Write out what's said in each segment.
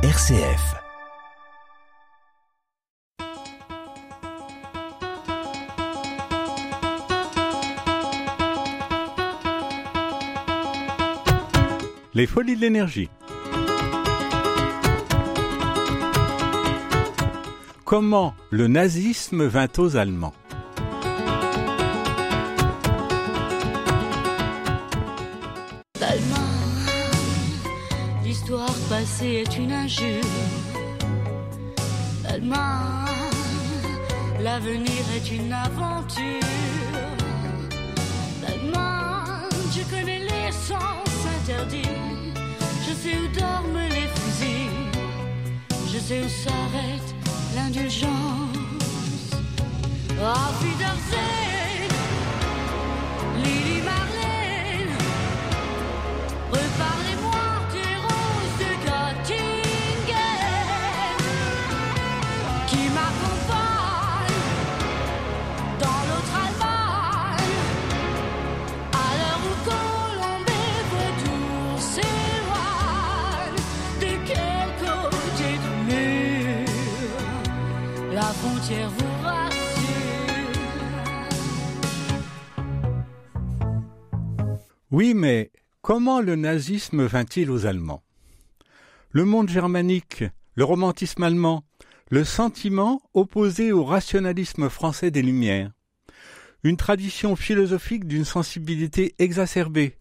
RCF. Les folies de l'énergie. Comment le nazisme vint aux Allemands? Passée est une injure. L'Allemagne, l'avenir est une aventure. L'Allemagne, je connais les sens interdits. Je sais où dorment les fusils. Je sais où s'arrête l'indulgence. Ah, Wiedersehen, mais comment le nazisme vint-il aux Allemands? Le monde germanique, le romantisme allemand, le sentiment opposé au rationalisme français des Lumières, une tradition philosophique d'une sensibilité exacerbée,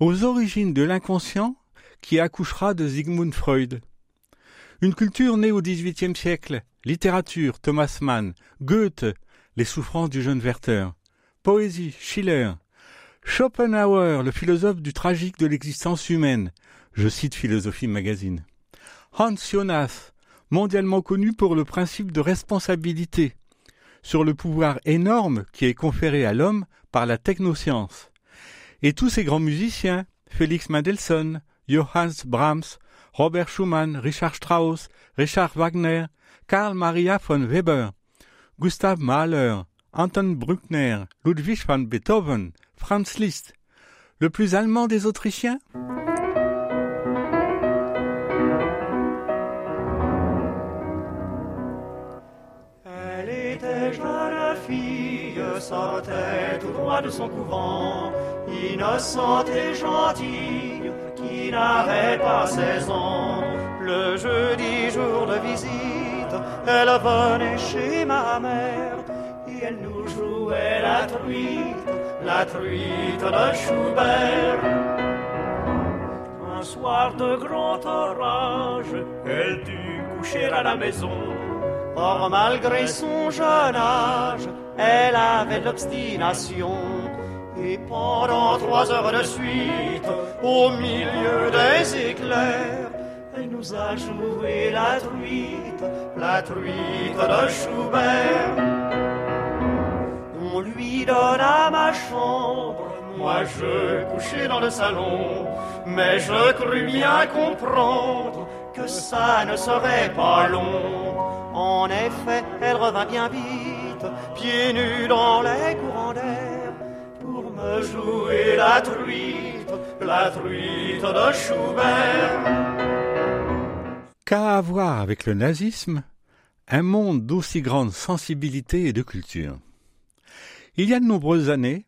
aux origines de l'inconscient qui accouchera de Sigmund Freud. Une culture née au XVIIIe siècle, littérature, Thomas Mann, Goethe, les souffrances du jeune Werther, poésie, Schiller, Schopenhauer, le philosophe du tragique de l'existence humaine, je cite Philosophie Magazine. Hans Jonas, mondialement connu pour le principe de responsabilité, sur le pouvoir énorme qui est conféré à l'homme par la technoscience. Et tous ces grands musiciens, Félix Mendelssohn, Johannes Brahms, Robert Schumann, Richard Strauss, Richard Wagner, Karl Maria von Weber, Gustav Mahler, Anton Bruckner, Ludwig van Beethoven, Franz Liszt, le plus allemand des Autrichiens? Elle était jeune fille, sortait tout droit de son couvent, innocente et gentille, qui n'avait pas seize ans. Le jeudi jour de visite, elle venait chez ma mère, elle nous jouait la truite, la truite de Schubert. Un soir de grand orage, elle dut coucher à la maison. Or, malgré son jeune âge, elle avait l'obstination. Et pendant trois heures de suite, au milieu des éclairs, elle nous a joué la truite, la truite de Schubert. Lui donna ma chambre, moi je couchais dans le salon, mais je crus bien comprendre que ça ne serait pas long. En effet, elle revint bien vite, pieds nus dans les courants d'air, pour me jouer la truite, la truite de Schubert. Qu'a à voir avec le nazisme un monde d'aussi grande sensibilité et de culture Il y a de nombreuses années,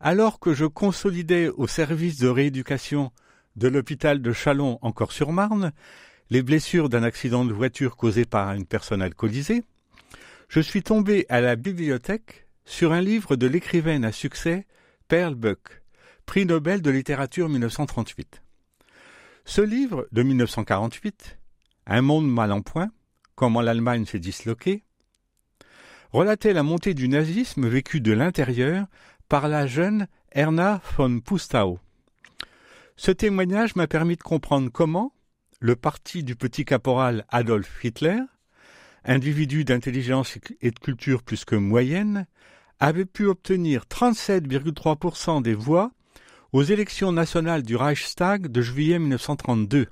alors que je consolidais au service de rééducation de l'hôpital de Chalon en Corse-sur-Marne les blessures d'un accident de voiture causé par une personne alcoolisée, je suis tombé à la bibliothèque sur un livre de l'écrivaine à succès Pearl Buck, prix Nobel de littérature 1938. Ce livre de 1948, Un monde mal en point, comment l'Allemagne s'est disloquée, relatait la montée du nazisme vécu de l'intérieur par la jeune Erna von Pustau. Ce témoignage m'a permis de comprendre comment le parti du petit caporal Adolf Hitler, individu d'intelligence et de culture plus que moyenne, avait pu obtenir 37,3% des voix aux élections nationales du Reichstag de juillet 1932,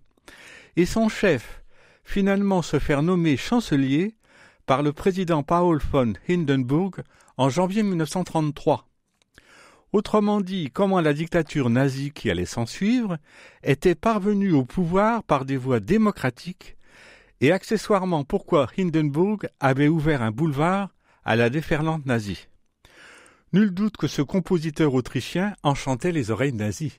et son chef finalement se faire nommer chancelier par le président Paul von Hindenburg en janvier 1933. Autrement dit, comment la dictature nazie qui allait s'ensuivre était parvenue au pouvoir par des voies démocratiques et accessoirement pourquoi Hindenburg avait ouvert un boulevard à la déferlante nazie? Nul doute que ce compositeur autrichien enchantait les oreilles nazies.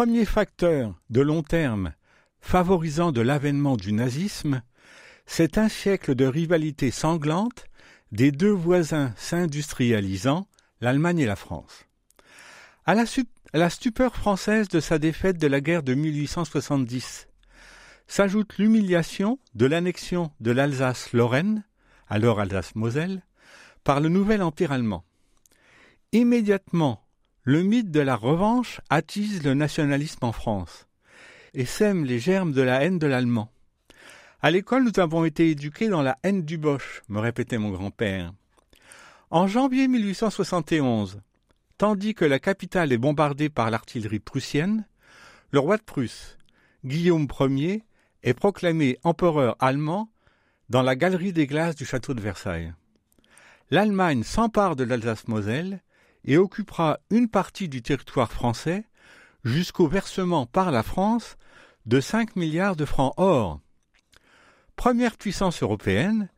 premier facteur de long terme favorisant de l'avènement du nazisme, c'est un siècle de rivalité sanglante des deux voisins s'industrialisant, l'Allemagne et la France. À la, stupeur française de sa défaite de la guerre de 1870 s'ajoute l'humiliation de l'annexion de l'Alsace-Lorraine, alors Alsace-Moselle, par le nouvel empire allemand. Immédiatement, le mythe de la revanche attise le nationalisme en France et sème les germes de la haine de l'allemand. À l'école, nous avons été éduqués dans la haine du Boche, me répétait mon grand-père. En janvier 1871, tandis que la capitale est bombardée par l'artillerie prussienne, le roi de Prusse, Guillaume Ier, est proclamé empereur allemand dans la galerie des glaces du château de Versailles. L'Allemagne s'empare de l'Alsace-Moselle et occupera une partie du territoire français jusqu'au versement par la France de 5 milliards de francs or. Première puissance européenne,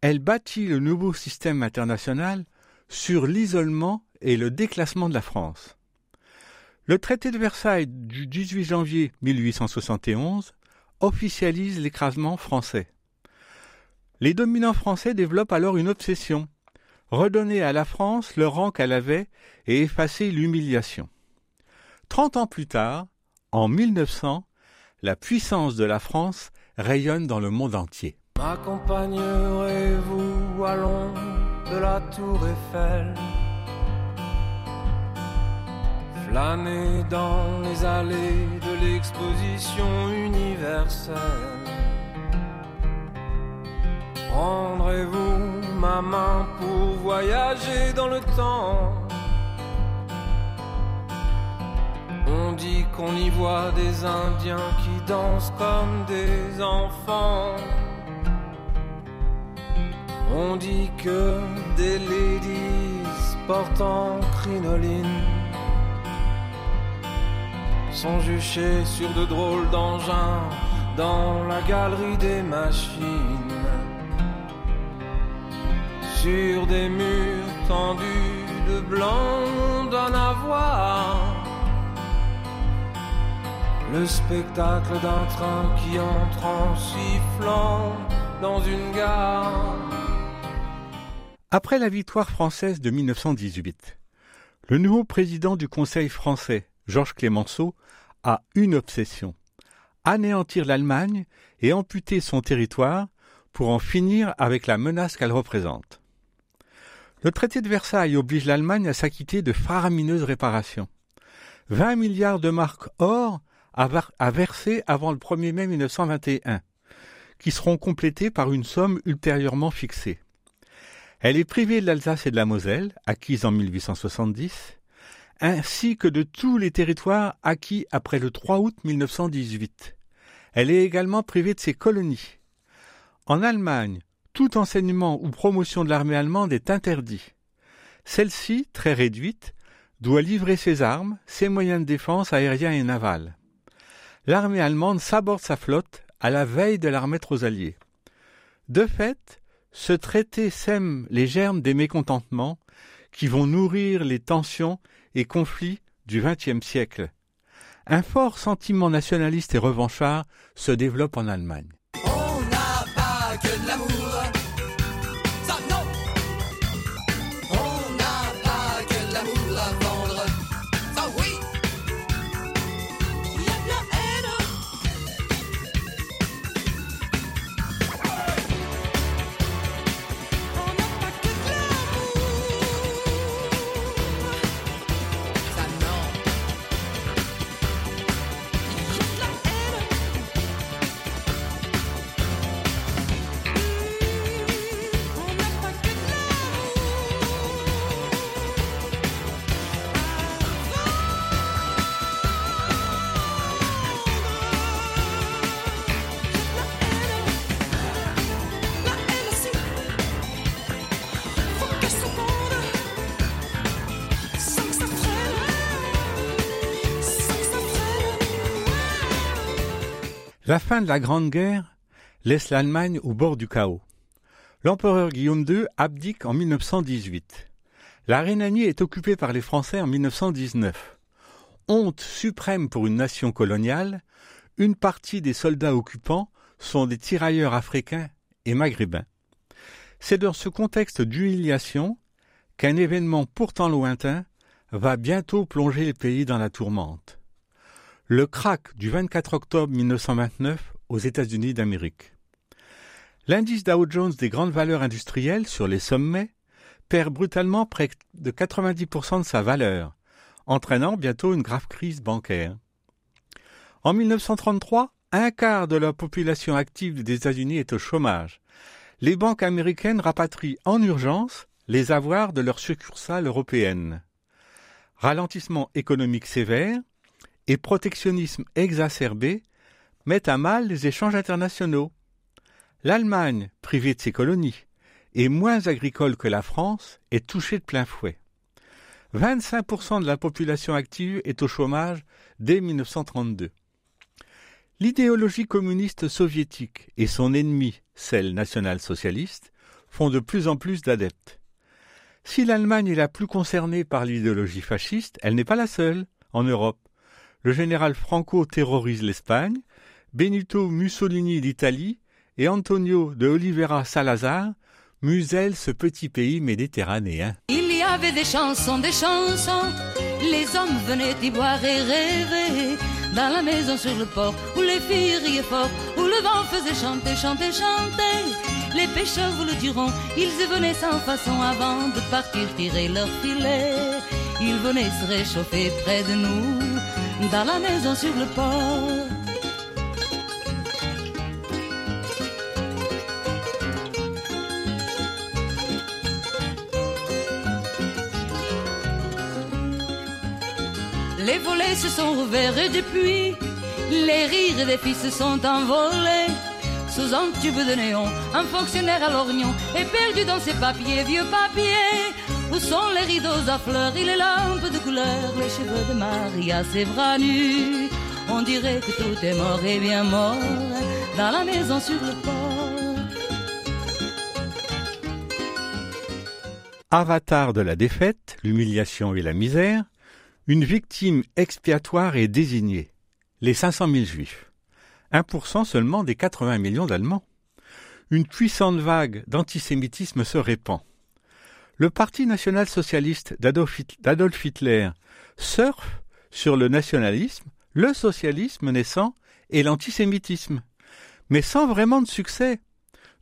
elle bâtit le nouveau système international sur l'isolement et le déclassement de la France. Le traité de Versailles du 18 janvier 1871 officialise l'écrasement français. Les dominants français développent alors une obsession redonner à la France le rang qu'elle avait et effacer l'humiliation. Trente ans plus tard, en 1900, la puissance de la France rayonne dans le monde entier. M'accompagnerez-vous à l'ombre de la tour Eiffel Flâner dans les allées de l'exposition universelle Prendrez-vous ma main pour voyager dans le temps. On dit qu'on y voit des Indiens qui dansent comme des enfants. On dit que des ladies portant crinoline sont juchées sur de drôles d'engins dans la galerie des machines sur des murs tendus de blanc, on donne à voir le spectacle d'un train qui entre en sifflant dans une gare. Après la victoire française de 1918, le nouveau président du Conseil français, Georges Clémenceau, a une obsession anéantir l'Allemagne et amputer son territoire pour en finir avec la menace qu'elle représente. Le traité de Versailles oblige l'Allemagne à s'acquitter de faramineuses réparations. 20 milliards de marques or à verser avant le 1er mai 1921, qui seront complétés par une somme ultérieurement fixée. Elle est privée de l'Alsace et de la Moselle, acquises en 1870, ainsi que de tous les territoires acquis après le 3 août 1918. Elle est également privée de ses colonies. En Allemagne, tout enseignement ou promotion de l'armée allemande est interdit. Celle-ci, très réduite, doit livrer ses armes, ses moyens de défense aériens et navals. L'armée allemande s'aborde sa flotte à la veille de la remettre aux. De fait, ce traité sème les germes des mécontentements qui vont nourrir les tensions et conflits du XXe siècle. Un fort sentiment nationaliste et revanchard se développe en Allemagne. La fin de la Grande Guerre laisse l'Allemagne au bord du chaos. L'empereur Guillaume II abdique en 1918. La Rhénanie est occupée par les Français en 1919. Honte suprême pour une nation coloniale, une partie des soldats occupants sont des tirailleurs africains et maghrébins. C'est dans ce contexte d'humiliation qu'un événement pourtant lointain va bientôt plonger les pays dans la tourmente. Le krach du 24 octobre 1929 aux États-Unis d'Amérique. L'indice Dow Jones des grandes valeurs industrielles sur les sommets perd brutalement près de 90% de sa valeur, entraînant bientôt une grave crise bancaire. En 1933, un quart de la population active des États-Unis est au chômage. Les banques américaines rapatrient en urgence les avoirs de leurs succursales européennes. Ralentissement économique sévère et protectionnisme exacerbé mettent à mal les échanges internationaux. L'Allemagne, privée de ses colonies, et moins agricole que la France, est touchée de plein fouet. 25% de la population active est au chômage dès 1932. L'idéologie communiste soviétique et son ennemi, celle nationale-socialiste, font de plus en plus d'adeptes. Si l'Allemagne est la plus concernée par l'idéologie fasciste, elle n'est pas la seule en Europe. Le général Franco terrorise l'Espagne, Benito Mussolini l'Italie et Antonio de Oliveira Salazar musellent ce petit pays méditerranéen. Il y avait des chansons, des chansons, les hommes venaient y boire et rêver. Dans la maison sur le port, où les filles riaient fort, où le vent faisait chanter, chanter, chanter. Les pêcheurs vous le diront, ils y venaient sans façon avant de partir tirer leur filet. Ils venaient se réchauffer près de nous, dans la maison sur le port. Les volets se sont ouverts et depuis, les rires des filles se sont envolés. Sous un tube de néon, un fonctionnaire à lorgnon est perdu dans ses papiers, vieux papiers. Où sont les rideaux à fleurs et les lampes de couleur, les cheveux de Maria, ses bras nus. On dirait que tout est mort et bien mort dans la maison sur le port. Avatar de la défaite, l'humiliation et la misère, une victime expiatoire est désignée, les 500 000 juifs. 1% seulement des 80 millions d'Allemands. Une puissante vague d'antisémitisme se répand. Le Parti national-socialiste d'Adolf Hitler surfe sur le nationalisme, le socialisme naissant et l'antisémitisme, mais sans vraiment de succès.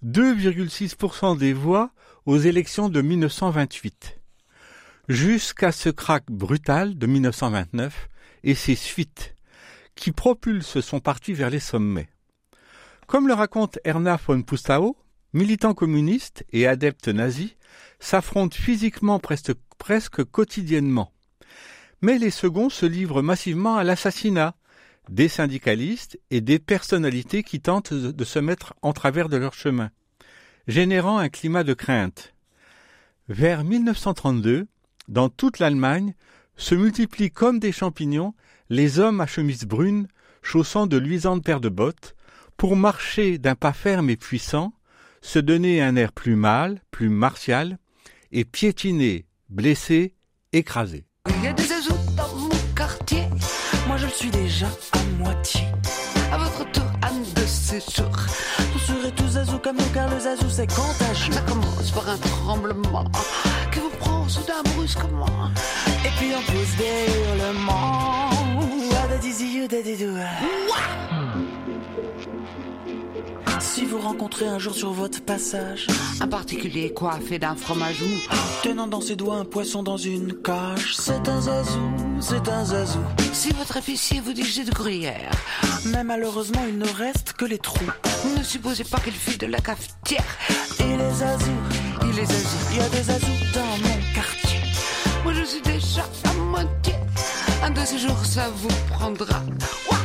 2,6% des voix aux élections de 1928 jusqu'à ce krach brutal de 1929 et ses suites, qui propulsent son parti vers les sommets. Comme le raconte Erna von Pustau, militant communiste et adepte nazi, s'affrontent physiquement presque, quotidiennement. Mais les seconds se livrent massivement à l'assassinat des syndicalistes et des personnalités qui tentent de se mettre en travers de leur chemin, générant un climat de crainte. Vers 1932, dans toute l'Allemagne, se multiplient comme des champignons les hommes à chemise brune chaussant de luisantes paires de bottes pour marcher d'un pas ferme et puissant, se donner un air plus mâle, plus martial, et piétiner, blesser, écraser. Il y a des azous dans mon quartier, moi je le suis déjà à moitié. À votre tour, Anne de séjour. Vous serez tous azous comme nous car le zazou c'est contagieux. Ça commence par un tremblement qui vous prend soudain brusquement. Et puis on pousse des hurlements. Ah, da, di, Si vous rencontrez un jour sur votre passage Un particulier coiffé d'un fromage mou. Tenant dans ses doigts un poisson dans une cage C'est un zazou, c'est un zazou Si votre officier vous dit j'ai de gruyère, Mais malheureusement il ne reste que les trous ne supposez pas qu'il fût de la cafetière. Et les zazous, Il est azou. il y a des zazous dans mon quartier Moi je suis déjà à moitié. Un de ces jours ça vous prendra. Ouah.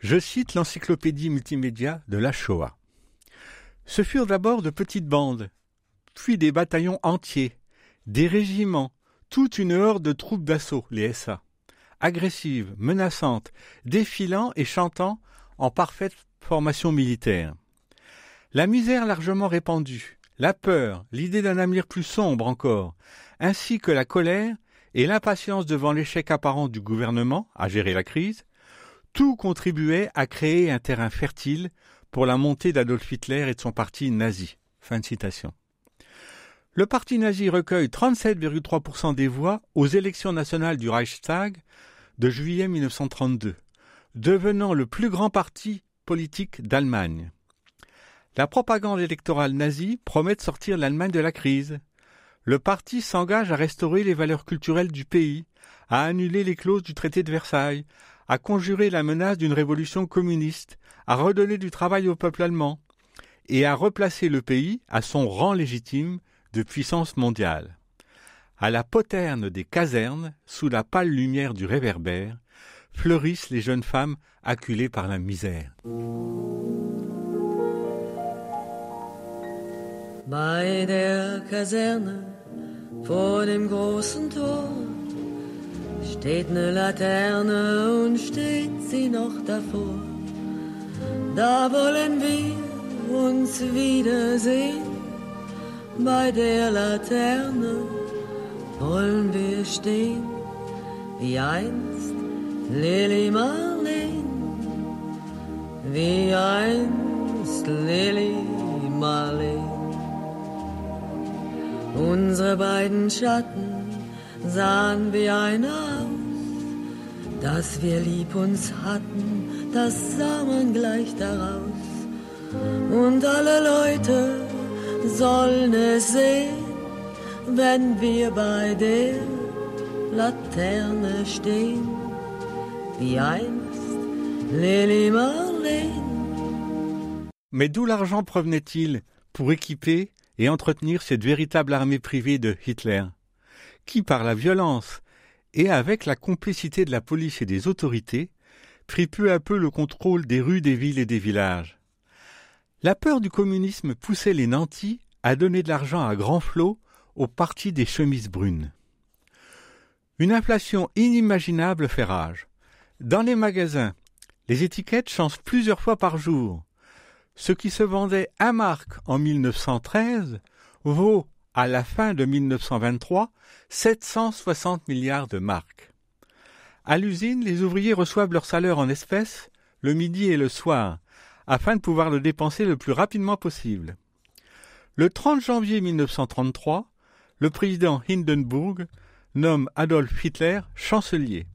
Je cite l'encyclopédie multimédia de la Shoah. Ce furent d'abord de petites bandes, puis des bataillons entiers, des régiments, toute une horde de troupes d'assaut, les SA. agressives, menaçantes, défilant et chantant en parfaite formation militaire. La misère largement répandue, la peur, l'idée d'un avenir plus sombre encore, ainsi que la colère et l'impatience devant l'échec apparent du gouvernement à gérer la crise, tout contribuait à créer un terrain fertile pour la montée d'Adolf Hitler et de son parti nazi. Le parti nazi recueille 37,3% des voix aux élections nationales du Reichstag de juillet 1932, devenant le plus grand parti politique d'Allemagne. La propagande électorale nazie promet de sortir l'Allemagne de la crise. Le parti s'engage à restaurer les valeurs culturelles du pays, à annuler les clauses du traité de Versailles, à conjurer la menace d'une révolution communiste, à redonner du travail au peuple allemand, et à replacer le pays à son rang légitime de puissance mondiale. À la poterne des casernes, sous la pâle lumière du réverbère, fleurissent les jeunes femmes acculées par la misère. Steht ne Laterne und steht sie noch davor. Da wollen wir uns wiedersehen. Bei der Laterne wollen wir stehen, wie einst Lily Marlene, wie einst Lily Marlene. Unsere beiden Schatten sahen wie einer aus, dass wir lieb uns hatten, das sah man gleich daraus. Und alle Leute sollen es sehen, wenn wir bei der Laterne stehen, wie einst Lily Marlene. Mais d'où l'argent provenait-il pour équiper et entretenir cette véritable armée privée de Hitler, qui par la violence et avec la complicité de la police et des autorités prit peu à peu le contrôle des rues des villes et des villages. La peur du communisme poussait les nantis à donner de l'argent à grand flot au parti des chemises brunes. Une inflation inimaginable fait rage. Dans les magasins, les étiquettes changent plusieurs fois par jour. Ce qui se vendait à marque en 1913 vaut, à la fin de 1923, 760 milliards de marques. À l'usine, les ouvriers reçoivent leur salaire en espèces le midi et le soir, afin de pouvoir le dépenser le plus rapidement possible. Le 30 janvier 1933, le président Hindenburg nomme Adolf Hitler chancelier.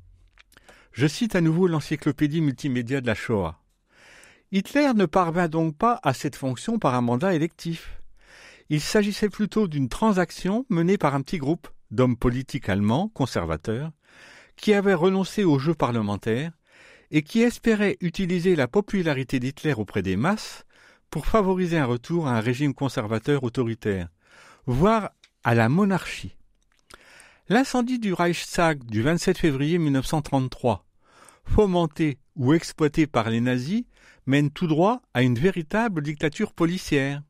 Je cite à nouveau l'encyclopédie multimédia de la Shoah. Hitler ne parvint donc pas à cette fonction par un mandat électif. Il s'agissait plutôt d'une transaction menée par un petit groupe d'hommes politiques allemands conservateurs qui avaient renoncé au jeu parlementaire et qui espéraient utiliser la popularité d'Hitler auprès des masses pour favoriser un retour à un régime conservateur autoritaire, voire à la monarchie. L'incendie du Reichstag du 27 février 1933, fomenté ou exploité par les nazis, mène tout droit à une véritable dictature policière.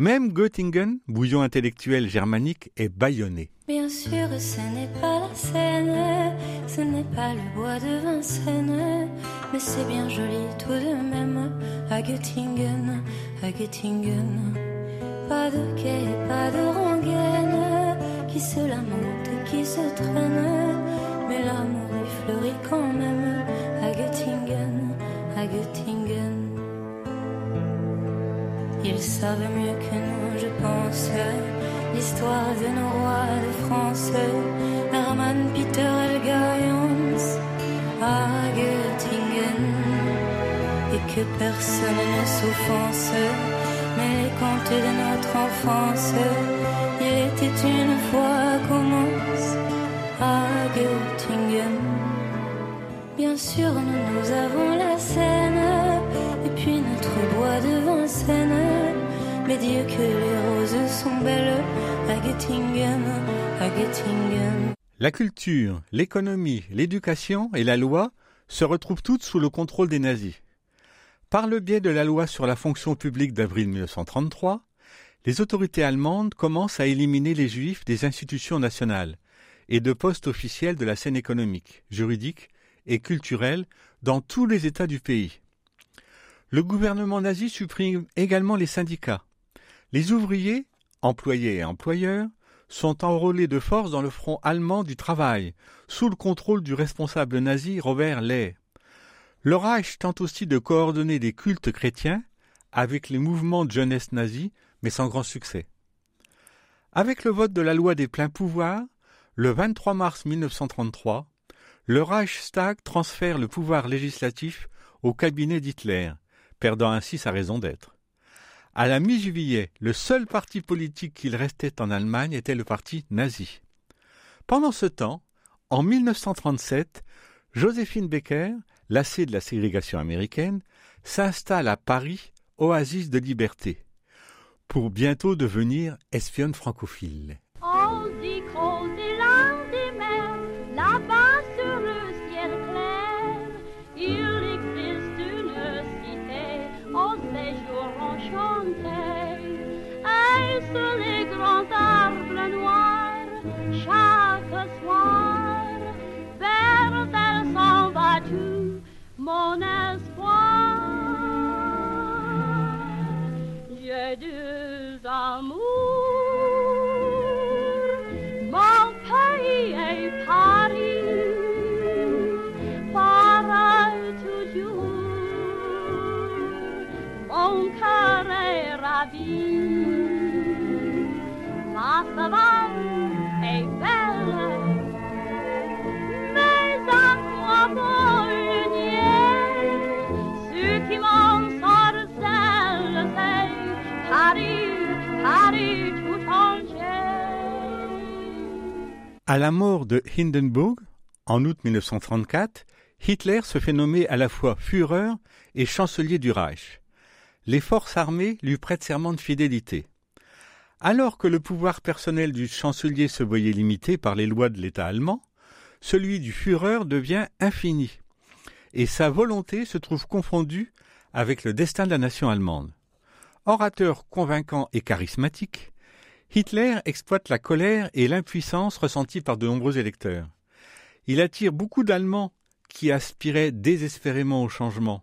Même Göttingen, bouillon intellectuel germanique, est bâillonné. Bien sûr, ce n'est pas la Seine, ce n'est pas le bois de Vincennes, mais c'est bien joli tout de même à Göttingen, à Göttingen. Pas de quai, pas de rengaine, qui se lamente, qui se traîne, mais l'amour y fleurit quand même à Göttingen, à Göttingen. Ils savent mieux que nous, je pense, l'histoire de nos rois de France, Hermann, Peter, et Hans, à Göttingen, et que personne ne s'offense, mais les contes de notre enfance, il était une fois commence à Göttingen. Bien sûr, nous, nous avons la notre La culture, l'économie, l'éducation et la loi se retrouvent toutes sous le contrôle des nazis. Par le biais de la loi sur la fonction publique d'avril 1933, les autorités allemandes commencent à éliminer les juifs des institutions nationales et de postes officiels de la scène économique, juridique et culturelle dans tous les États du pays. Le gouvernement nazi supprime également les syndicats. Les ouvriers, employés et employeurs, sont enrôlés de force dans le front allemand du travail, sous le contrôle du responsable nazi Robert Ley. Le Reich tente aussi de coordonner des cultes chrétiens avec les mouvements de jeunesse nazis, mais sans grand succès. Avec le vote de la loi des pleins pouvoirs, le 23 mars 1933, le Reichstag transfère le pouvoir législatif au cabinet d'Hitler, perdant ainsi sa raison d'être. À la mi-juillet, le seul parti politique qu'il restait en Allemagne était le parti nazi. Pendant ce temps, en 1937, Joséphine Becker, lassée de la ségrégation américaine, s'installe à Paris, oasis de liberté, pour bientôt devenir espionne francophile. Tout À la mort de Hindenburg, en août 1934, Hitler se fait nommer à la fois Führer et chancelier du Reich. Les forces armées lui prêtent serment de fidélité. Alors que le pouvoir personnel du chancelier se voyait limité par les lois de l'État allemand, celui du Führer devient infini, et sa volonté se trouve confondue avec le destin de la nation allemande. Orateur convaincant et charismatique, Hitler exploite la colère et l'impuissance ressenties par de nombreux électeurs. Il attire beaucoup d'Allemands qui aspiraient désespérément au changement.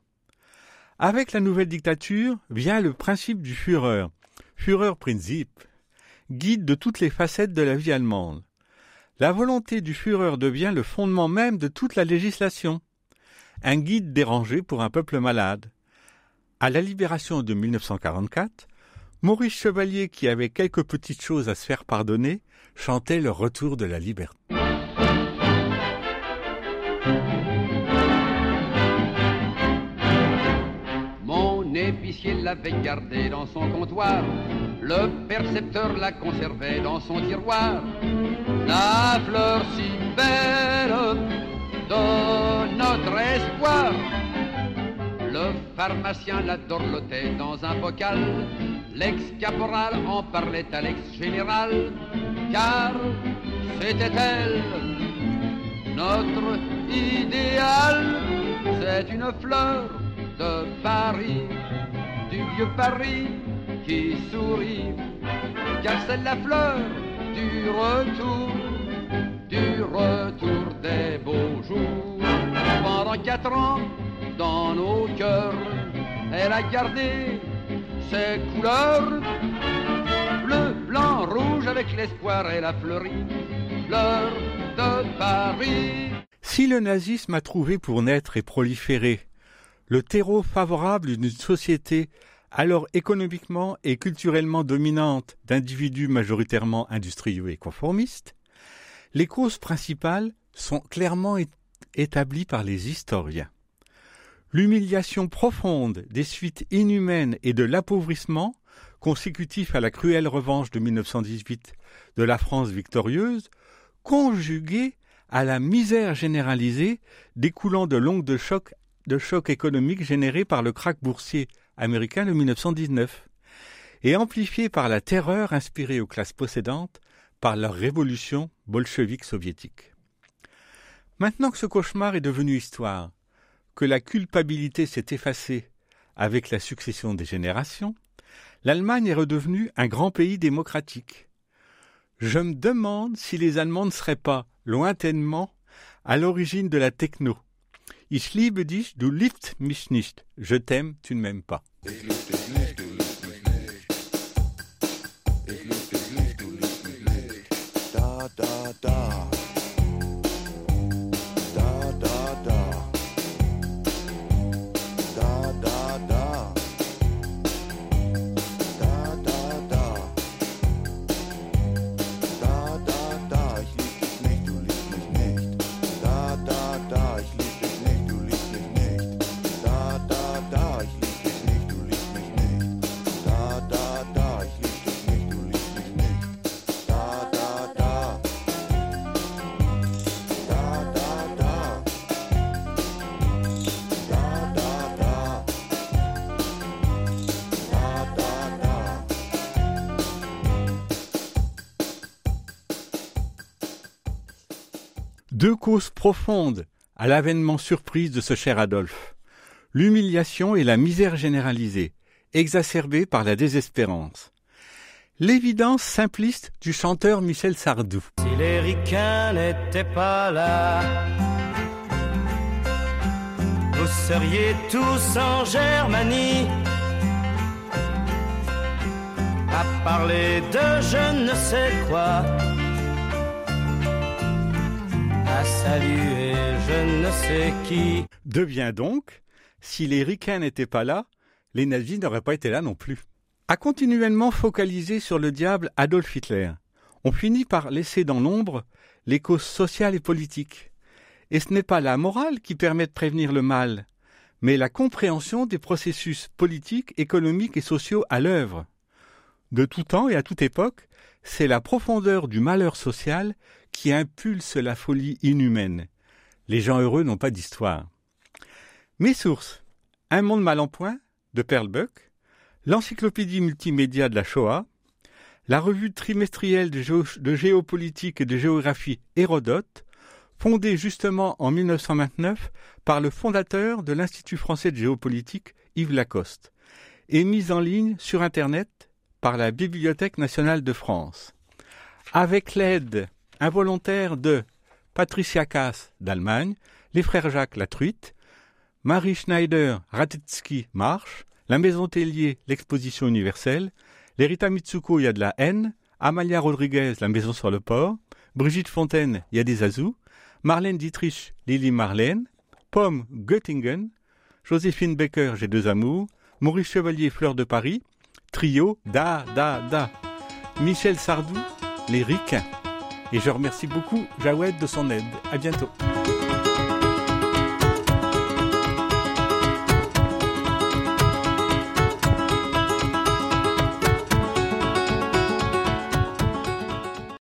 Avec la nouvelle dictature vient le principe du Führer, Führerprinzip, guide de toutes les facettes de la vie allemande. La volonté du Führer devient le fondement même de toute la législation, un guide dérangé pour un peuple malade. À la libération de 1944, Maurice Chevalier, qui avait quelques petites choses à se faire pardonner, chantait le retour de la liberté. Mon épicier l'avait gardé dans son comptoir, le percepteur la conservait dans son tiroir. La fleur si belle de notre espoir. Le pharmacien la dorlotait dans un bocal, l'ex-caporal en parlait à l'ex-général, car c'était elle, notre idéal. C'est une fleur de Paris, du vieux Paris qui sourit, car c'est la fleur du retour, du retour des beaux jours. Pendant quatre ans, dans nos cœurs, elle a gardé ses couleurs, bleu, blanc, rouge, avec l'espoir, elle a fleuri, fleur de Paris. Si le nazisme a trouvé pour naître et proliférer le terreau favorable d'une société alors économiquement et culturellement dominante d'individus majoritairement industrieux et conformistes, les causes principales sont clairement établies par les historiens. L'humiliation profonde des suites inhumaines et de l'appauvrissement consécutif à la cruelle revanche de 1918 de la France victorieuse, conjuguée à la misère généralisée découlant de longues de chocs de chocs économiques générés par le krach boursier américain de 1919 et amplifiée par la terreur inspirée aux classes possédantes par leur révolution bolchevique soviétique. Maintenant que ce cauchemar est devenu histoire, que la culpabilité s'est effacée avec la succession des générations, l'Allemagne est redevenue un grand pays démocratique. Je me demande si les Allemands ne seraient pas lointainement, à l'origine de la techno. Ich liebe dich, du liebst mich nicht. Je t'aime, tu ne m'aimes pas. Deux causes profondes à l'avènement surprise de ce cher Adolphe. L'humiliation et la misère généralisée, exacerbée par la désespérance. L'évidence simpliste du chanteur Michel Sardou. Si les ricains n'étaient pas là, vous seriez tous en Germanie. À parler de je ne sais quoi, je ne sais qui. Devient donc, si les ricains n'étaient pas là, les nazis n'auraient pas été là non plus. À continuellement focaliser sur le diable Adolf Hitler, on finit par laisser dans l'ombre les causes sociales et politiques. Et ce n'est pas la morale qui permet de prévenir le mal, mais la compréhension des processus politiques, économiques et sociaux à l'œuvre. De tout temps et à toute époque, c'est la profondeur du malheur social qui impulse la folie inhumaine. Les gens heureux n'ont pas d'histoire. Mes sources Un monde mal en point de Perlbuck, l'encyclopédie multimédia de la Shoah, la revue trimestrielle de, de géopolitique et de géographie Hérodote, fondée justement en 1929 par le fondateur de l'Institut français de géopolitique Yves Lacoste, et mise en ligne sur Internet par la Bibliothèque nationale de France, avec l'aide involontaire de Patricia Cass d'Allemagne, les frères Jacques Latruite, Marie Schneider Radetzky Marche, la Maison Tellier l'Exposition universelle, les Rita Mitsuko Il y a de la haine, Amalia Rodriguez La Maison sur le port, Brigitte Fontaine Il y a des azous, Marlène Dietrich Lily Marlène, Pomme Göttingen, Joséphine Becker J'ai deux amours, Maurice Chevalier Fleur de Paris, Trio Da Da Da, Michel Sardou Les Ricains. Et je remercie beaucoup Jawed de son aide. À bientôt.